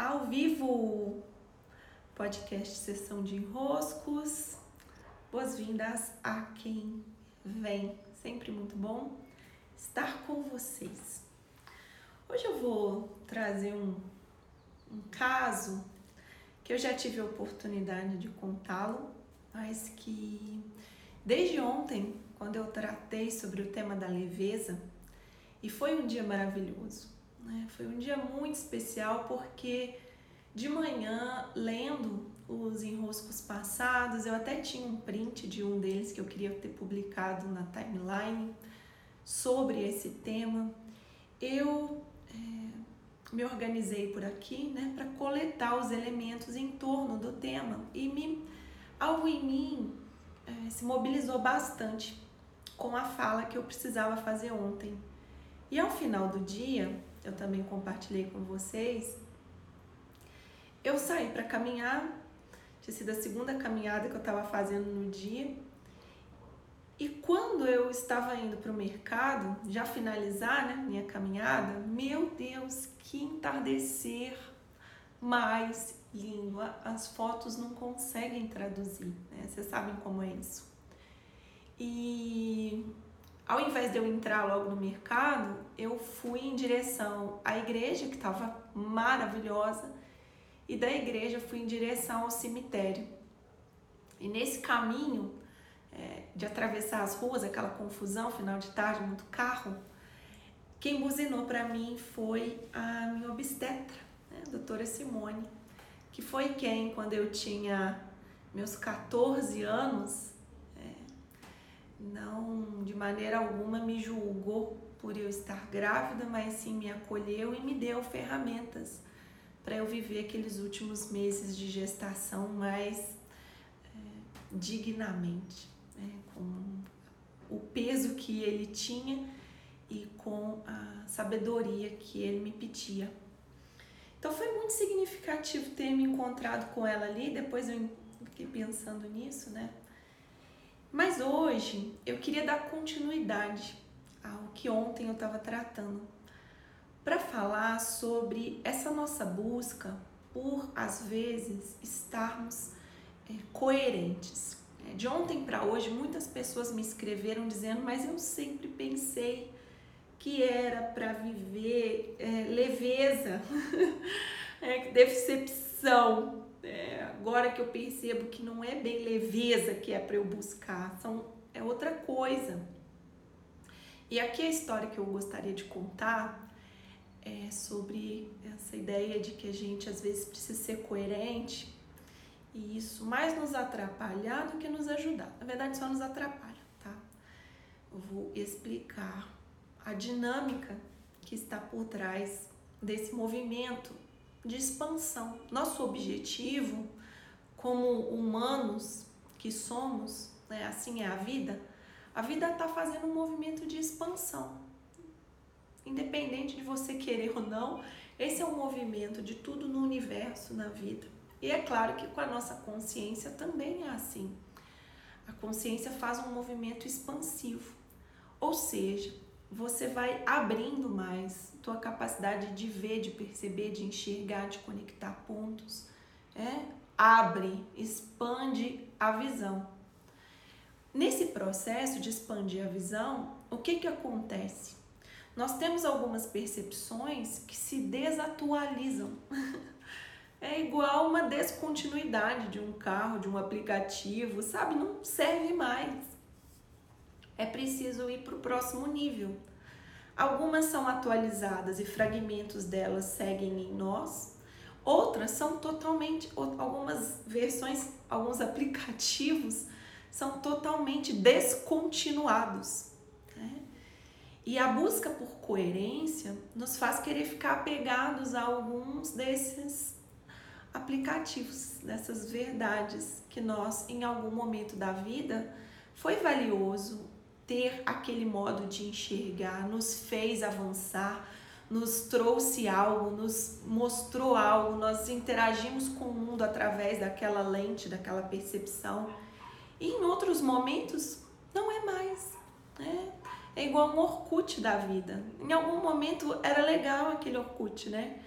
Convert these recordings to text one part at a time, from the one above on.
ao vivo, podcast Sessão de Enroscos. Boas-vindas a quem vem, sempre muito bom estar com vocês. Hoje eu vou trazer um, um caso que eu já tive a oportunidade de contá-lo, mas que desde ontem, quando eu tratei sobre o tema da leveza, e foi um dia maravilhoso. Né? Foi um dia muito especial porque de manhã, lendo os enroscos passados, eu até tinha um print de um deles que eu queria ter publicado na timeline sobre esse tema. Eu é, me organizei por aqui né, para coletar os elementos em torno do tema e me, algo em mim é, se mobilizou bastante com a fala que eu precisava fazer ontem. E ao final do dia, eu também compartilhei com vocês, eu saí para caminhar, tinha sido a segunda caminhada que eu estava fazendo no dia. E quando eu estava indo para o mercado, já finalizar né, minha caminhada, meu Deus, que entardecer mais lindo. As fotos não conseguem traduzir, né? Vocês sabem como é isso. E ao invés de eu entrar logo no mercado, eu fui em direção à igreja, que estava maravilhosa, e da igreja fui em direção ao cemitério. E nesse caminho é, de atravessar as ruas, aquela confusão, final de tarde, muito carro, quem buzinou para mim foi a minha obstetra, né, a doutora Simone, que foi quem, quando eu tinha meus 14 anos, não de maneira alguma me julgou por eu estar grávida, mas sim me acolheu e me deu ferramentas para eu viver aqueles últimos meses de gestação mais é, dignamente, né? com o peso que ele tinha e com a sabedoria que ele me pedia. Então foi muito significativo ter me encontrado com ela ali, depois eu fiquei pensando nisso, né? Mas hoje eu queria dar continuidade ao que ontem eu estava tratando, para falar sobre essa nossa busca por, às vezes, estarmos é, coerentes. É, de ontem para hoje, muitas pessoas me escreveram dizendo, mas eu sempre pensei que era para viver é, leveza, é, decepção, é, agora que eu percebo que não é bem leveza que é para eu buscar, são, é outra coisa. E aqui a história que eu gostaria de contar é sobre essa ideia de que a gente às vezes precisa ser coerente e isso mais nos atrapalhar do que nos ajudar. Na verdade, só nos atrapalha, tá? Eu vou explicar a dinâmica que está por trás desse movimento de expansão. Nosso objetivo, como humanos que somos, né, assim é a vida, a vida está fazendo um movimento de expansão. Independente de você querer ou não, esse é um movimento de tudo no universo, na vida. E é claro que com a nossa consciência também é assim. A consciência faz um movimento expansivo. Ou seja, você vai abrindo mais tua capacidade de ver, de perceber, de enxergar, de conectar pontos. É? Abre, expande a visão. Nesse processo de expandir a visão, o que, que acontece? Nós temos algumas percepções que se desatualizam. é igual uma descontinuidade de um carro, de um aplicativo, sabe? Não serve mais é preciso ir para o próximo nível. Algumas são atualizadas e fragmentos delas seguem em nós, outras são totalmente, algumas versões, alguns aplicativos são totalmente descontinuados. Né? E a busca por coerência nos faz querer ficar apegados a alguns desses aplicativos, dessas verdades que nós, em algum momento da vida, foi valioso, ter aquele modo de enxergar nos fez avançar, nos trouxe algo, nos mostrou algo, nós interagimos com o mundo através daquela lente, daquela percepção. E em outros momentos não é mais, né? É igual um Orkut da vida. Em algum momento era legal aquele Orkut, né?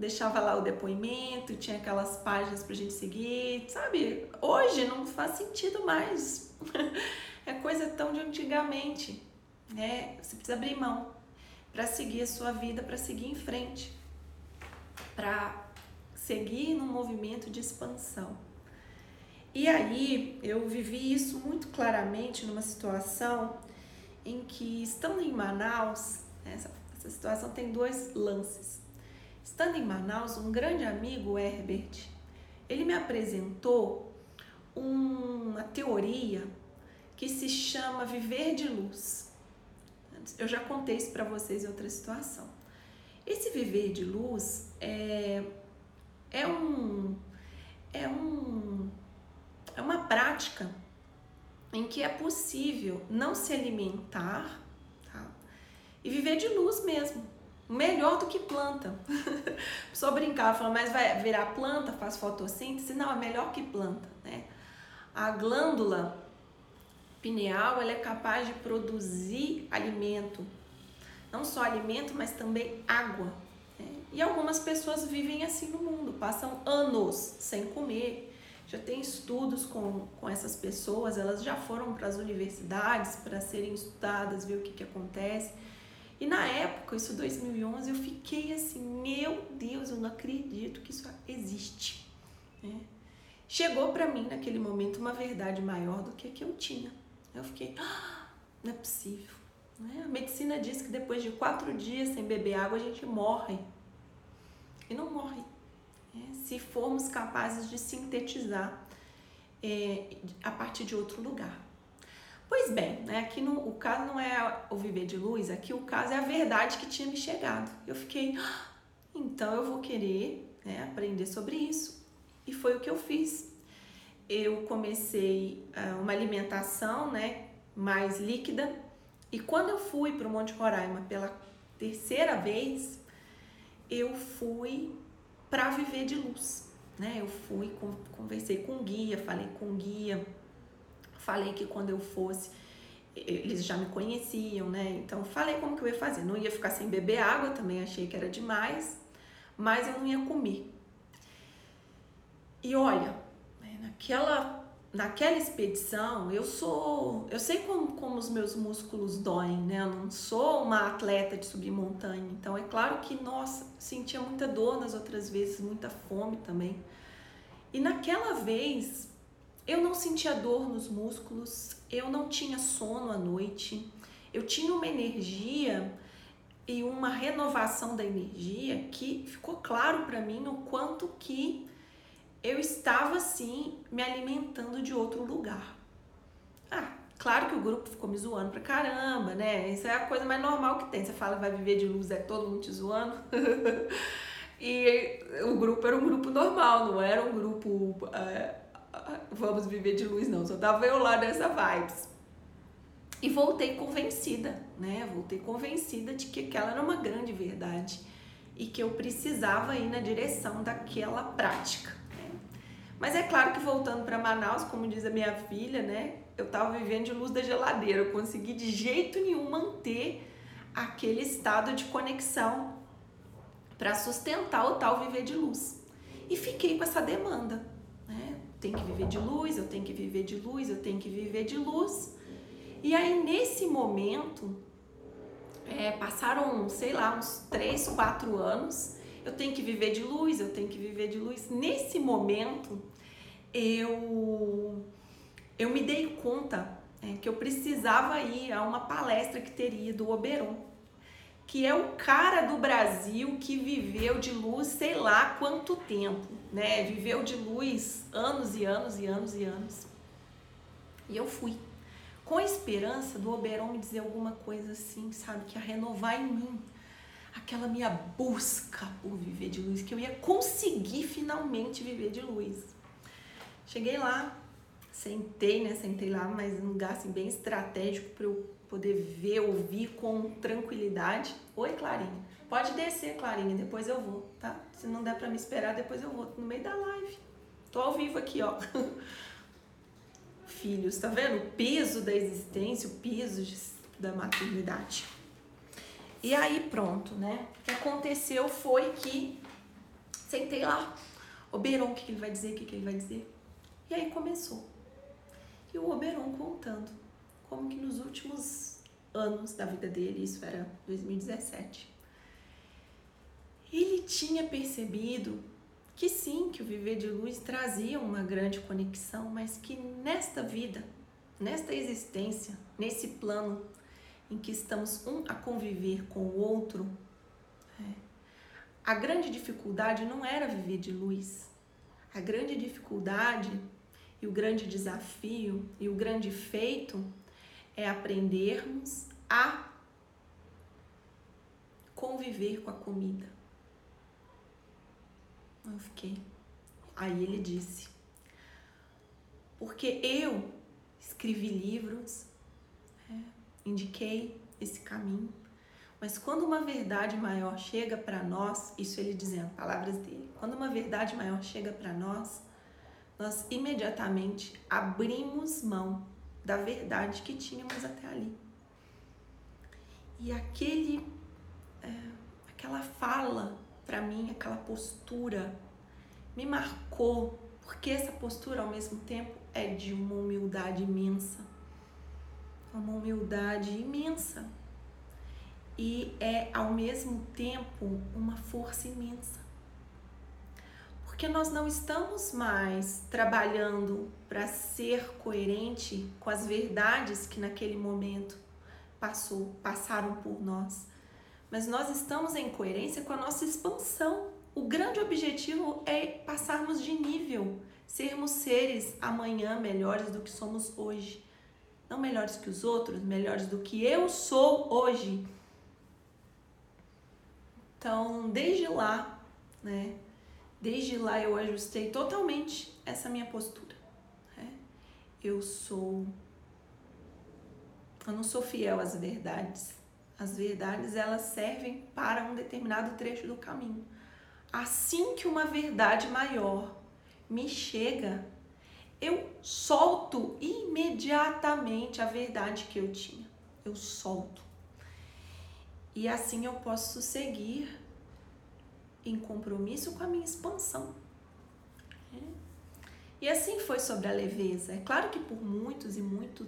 Deixava lá o depoimento, tinha aquelas páginas pra gente seguir, sabe? Hoje não faz sentido mais. é coisa tão de antigamente, né? Você precisa abrir mão para seguir a sua vida, para seguir em frente, para seguir num movimento de expansão. E aí eu vivi isso muito claramente numa situação em que, estando em Manaus, essa, essa situação tem dois lances. Estando em Manaus, um grande amigo, Herbert, ele me apresentou uma teoria que se chama viver de luz. Eu já contei isso para vocês em outra situação. Esse viver de luz é, é um é um é uma prática em que é possível não se alimentar tá? e viver de luz mesmo melhor do que planta. Só brincar, falando, mas vai virar planta, faz fotossíntese? Não, é melhor que planta, né? A glândula pineal, ela é capaz de produzir alimento. Não só alimento, mas também água. Né? E algumas pessoas vivem assim no mundo, passam anos sem comer. Já tem estudos com, com essas pessoas, elas já foram para as universidades para serem estudadas, ver o que, que acontece e na época, isso 2011, eu fiquei assim, meu Deus, eu não acredito que isso existe. Né? Chegou para mim naquele momento uma verdade maior do que a que eu tinha. Eu fiquei, ah, não é possível. Né? A medicina diz que depois de quatro dias sem beber água a gente morre. E não morre. Né? Se formos capazes de sintetizar é, a partir de outro lugar. Pois bem, né, aqui no, o caso não é o viver de luz, aqui o caso é a verdade que tinha me chegado. Eu fiquei, ah, então eu vou querer né, aprender sobre isso. E foi o que eu fiz. Eu comecei uh, uma alimentação né, mais líquida e quando eu fui para o Monte Roraima pela terceira vez, eu fui para viver de luz. Né? Eu fui, conversei com o guia, falei com o guia, Falei que quando eu fosse, eles já me conheciam, né? Então falei como que eu ia fazer. Não ia ficar sem beber água, também achei que era demais, mas eu não ia comer. E olha, né, naquela naquela expedição, eu sou, eu sei como, como os meus músculos doem, né? Eu não sou uma atleta de subir montanha, então é claro que, nossa, sentia muita dor nas outras vezes, muita fome também. E naquela vez, eu não sentia dor nos músculos, eu não tinha sono à noite, eu tinha uma energia e uma renovação da energia que ficou claro para mim o quanto que eu estava assim me alimentando de outro lugar. Ah, claro que o grupo ficou me zoando pra caramba, né? Isso é a coisa mais normal que tem. Você fala vai viver de luz, é todo mundo te zoando. e o grupo era um grupo normal, não era um grupo. É, vamos viver de luz, não. Só tava eu lá nessa vibes. E voltei convencida, né? Voltei convencida de que aquela era uma grande verdade e que eu precisava ir na direção daquela prática. Né? Mas é claro que voltando para Manaus, como diz a minha filha, né? Eu tava vivendo de luz da geladeira. Eu consegui de jeito nenhum manter aquele estado de conexão para sustentar o tal viver de luz. E fiquei com essa demanda tenho que viver de luz, eu tenho que viver de luz, eu tenho que viver de luz. E aí, nesse momento, é, passaram, sei lá, uns 3, 4 anos, eu tenho que viver de luz, eu tenho que viver de luz. Nesse momento, eu, eu me dei conta é, que eu precisava ir a uma palestra que teria do Oberon que é o cara do Brasil que viveu de luz sei lá quanto tempo, né? Viveu de luz anos e anos e anos e anos. E eu fui com a esperança do Oberon me dizer alguma coisa assim, sabe, que ia renovar em mim aquela minha busca por viver de luz, que eu ia conseguir finalmente viver de luz. Cheguei lá, sentei, né? Sentei lá, mas num lugar assim, bem estratégico para eu poder ver, ouvir com tranquilidade. Oi, Clarinha. Pode descer, Clarinha, depois eu vou, tá? Se não der para me esperar, depois eu vou no meio da live. Tô ao vivo aqui, ó. Filhos, tá vendo? O peso da existência, o peso de, da maternidade. E aí, pronto, né? O que aconteceu foi que Sentei lá, Oberon, o que, ele vai dizer, o que ele vai dizer. E aí começou. E o Oberon contando como que nos últimos anos da vida dele, isso era 2017, ele tinha percebido que sim, que o viver de luz trazia uma grande conexão, mas que nesta vida, nesta existência, nesse plano em que estamos um a conviver com o outro, é, a grande dificuldade não era viver de luz. A grande dificuldade e o grande desafio e o grande feito é aprendermos a conviver com a comida. Eu fiquei. Aí ele disse: Porque eu escrevi livros, é, indiquei esse caminho, mas quando uma verdade maior chega para nós, isso ele dizendo, palavras dele, quando uma verdade maior chega para nós, nós imediatamente abrimos mão da verdade que tínhamos até ali. E aquele, é, aquela fala para mim, aquela postura me marcou, porque essa postura ao mesmo tempo é de uma humildade imensa, uma humildade imensa e é ao mesmo tempo uma força imensa. Porque nós não estamos mais trabalhando para ser coerente com as verdades que naquele momento passou, passaram por nós. Mas nós estamos em coerência com a nossa expansão. O grande objetivo é passarmos de nível, sermos seres amanhã melhores do que somos hoje. Não melhores que os outros, melhores do que eu sou hoje. Então, desde lá, né, Desde lá eu ajustei totalmente essa minha postura. Né? Eu sou. Eu não sou fiel às verdades. As verdades elas servem para um determinado trecho do caminho. Assim que uma verdade maior me chega, eu solto imediatamente a verdade que eu tinha. Eu solto. E assim eu posso seguir em compromisso com a minha expansão. É. E assim foi sobre a leveza. É claro que por muitos e muito,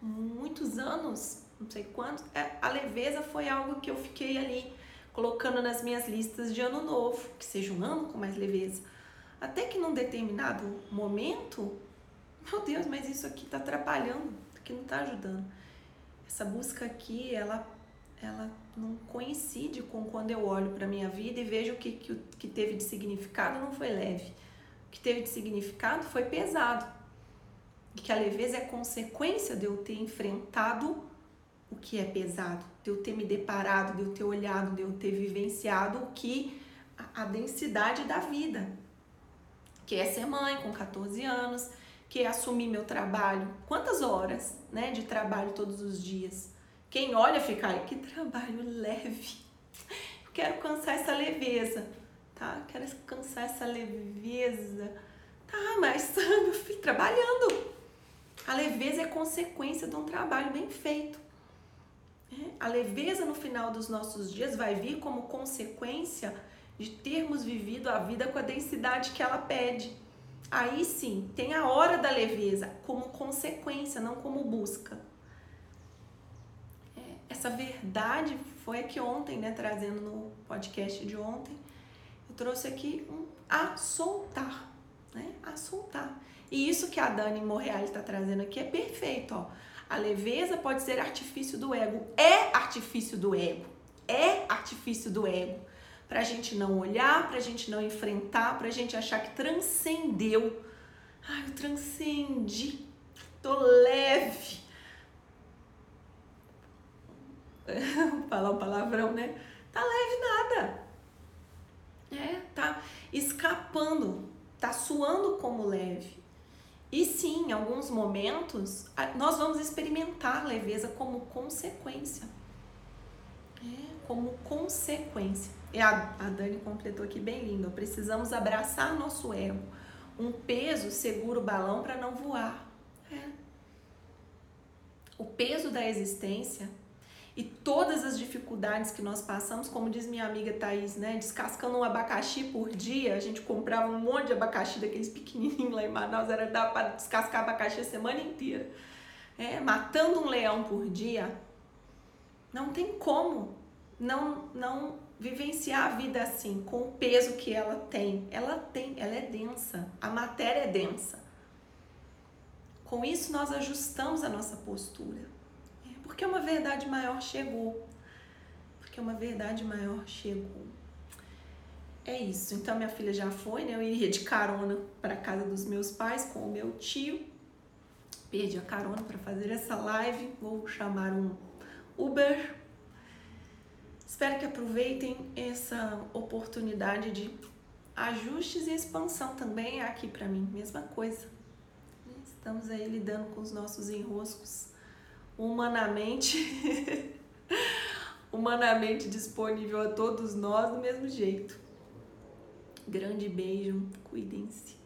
muitos anos, não sei quantos, é, a leveza foi algo que eu fiquei ali colocando nas minhas listas de ano novo, que seja um ano com mais leveza. Até que num determinado momento, meu Deus, mas isso aqui está atrapalhando, isso aqui não está ajudando. Essa busca aqui, ela ela não coincide com quando eu olho para minha vida e vejo que, que o que teve de significado não foi leve. O que teve de significado foi pesado. E que a leveza é consequência de eu ter enfrentado o que é pesado, de eu ter me deparado, de eu ter olhado, de eu ter vivenciado o que a, a densidade da vida, que é ser mãe com 14 anos, que é assumir meu trabalho, quantas horas, né, de trabalho todos os dias quem olha fica, que trabalho leve. Eu quero cansar essa leveza, tá? Quero cansar essa leveza. Tá, mas meu filho, trabalhando. A leveza é consequência de um trabalho bem feito. É? A leveza no final dos nossos dias vai vir como consequência de termos vivido a vida com a densidade que ela pede. Aí sim, tem a hora da leveza como consequência, não como busca essa verdade foi aqui ontem, né, trazendo no podcast de ontem, eu trouxe aqui um a soltar, né, a soltar. E isso que a Dani Morreal está trazendo aqui é perfeito, ó. A leveza pode ser artifício do ego, é artifício do ego, é artifício do ego. Pra gente não olhar, pra gente não enfrentar, pra gente achar que transcendeu. Ai, eu transcendi, tô leve falar um palavrão, né? Tá leve nada. É, tá escapando, tá suando como leve. E sim, em alguns momentos, nós vamos experimentar leveza como consequência. É, como consequência. E a, a Dani completou aqui bem lindo. Precisamos abraçar nosso ego. Um peso segura o balão para não voar. É. O peso da existência E todas as dificuldades que nós passamos, como diz minha amiga Thaís, né? Descascando um abacaxi por dia, a gente comprava um monte de abacaxi daqueles pequenininhos lá em Manaus, era dar para descascar abacaxi a semana inteira. É, matando um leão por dia, não tem como não, não vivenciar a vida assim, com o peso que ela tem. Ela tem, ela é densa, a matéria é densa. Com isso, nós ajustamos a nossa postura. É, porque uma verdade maior chegou. Porque uma verdade maior chegou. É isso. Então, minha filha já foi, né? Eu iria de carona para casa dos meus pais com o meu tio. Perdi a carona para fazer essa live. Vou chamar um Uber. Espero que aproveitem essa oportunidade de ajustes e expansão também aqui para mim. Mesma coisa Estamos aí lidando com os nossos enroscos humanamente, humanamente disponível a todos nós do mesmo jeito. Grande beijo, cuidem-se.